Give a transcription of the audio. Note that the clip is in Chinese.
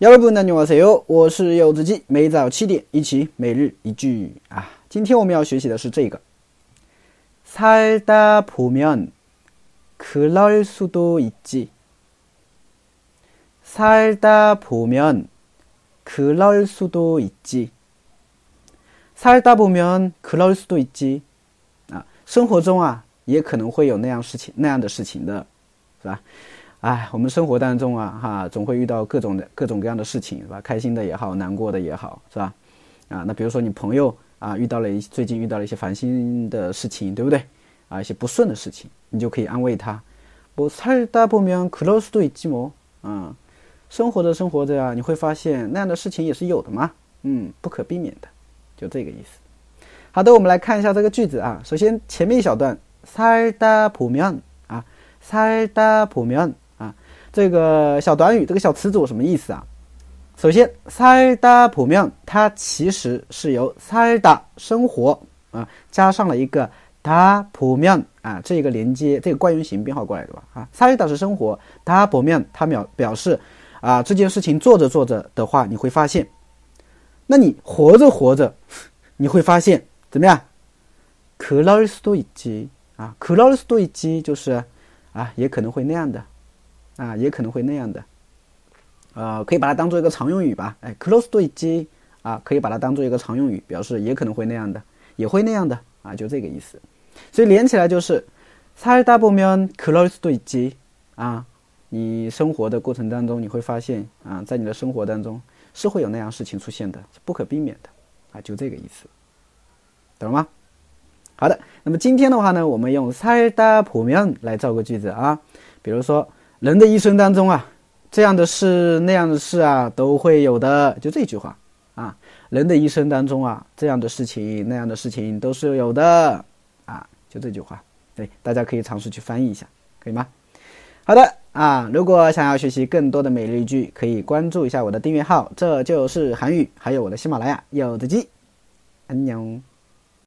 여러분안녕하세요，我是柚子鸡，每早七点一起每日一句啊。今天我们要学习的是这个，살다보면그럴수도있지살다보면그럴수도있지살다보면그럴수도있지啊，生活中啊也可能会有那样事情那样的事情的，是吧？ 哎，我们生活当中啊，哈，总会遇到各种的各种各样的事情，是吧？开心的也好，难过的也好，是吧？啊，那比如说你朋友啊，遇到了一最近遇到了一些烦心的事情，对不对？啊，一些不顺的事情，你就可以安慰他。我살다보면그럴수도있지 뭐， 嗯，生活着生活着呀，你会发现那样的事情也是有的嘛，嗯，不可避免的，就这个意思。好的，我们来看一下这个句子啊。首先前面一小段살다보면啊，살다보면。 这个小短语，这个小词组什么意思啊？首先，살다普면它其实是由살다生活啊加上了一个다보면啊这个连接，这个惯用型变化过来的吧？啊，살다是生活，다보면它表表示啊这件事情做着做着的话，你会发现，那你活着活着，你会发现怎么样？그럴수도있지啊，그럴수도있지就是啊也可能会那样的。 啊，也可能会那样的，呃，可以把它当做一个常用语吧。哎，close to 机啊，可以把它当做一个常用语，表示也可能会那样的，也会那样的啊，就这个意思。所以连起来就是살다보면 close to 机啊，你生活的过程当中，你会发现啊，在你的生活当中是会有那样事情出现的，是不可避免的啊，就这个意思，懂了吗？好的，那么今天的话呢，我们用살다보면来造个句子啊，比如说。 人的一生当中啊，这样的事那样的事啊，都会有的。就这句话啊，人的一生当中啊，这样的事情那样的事情都是有的啊。就这句话，对，大家可以尝试去翻译一下，可以吗？好的啊，如果想要学习更多的每日一句，可以关注一下我的订阅号，这就是韩语，还有我的喜马拉雅有的鸡，安娘。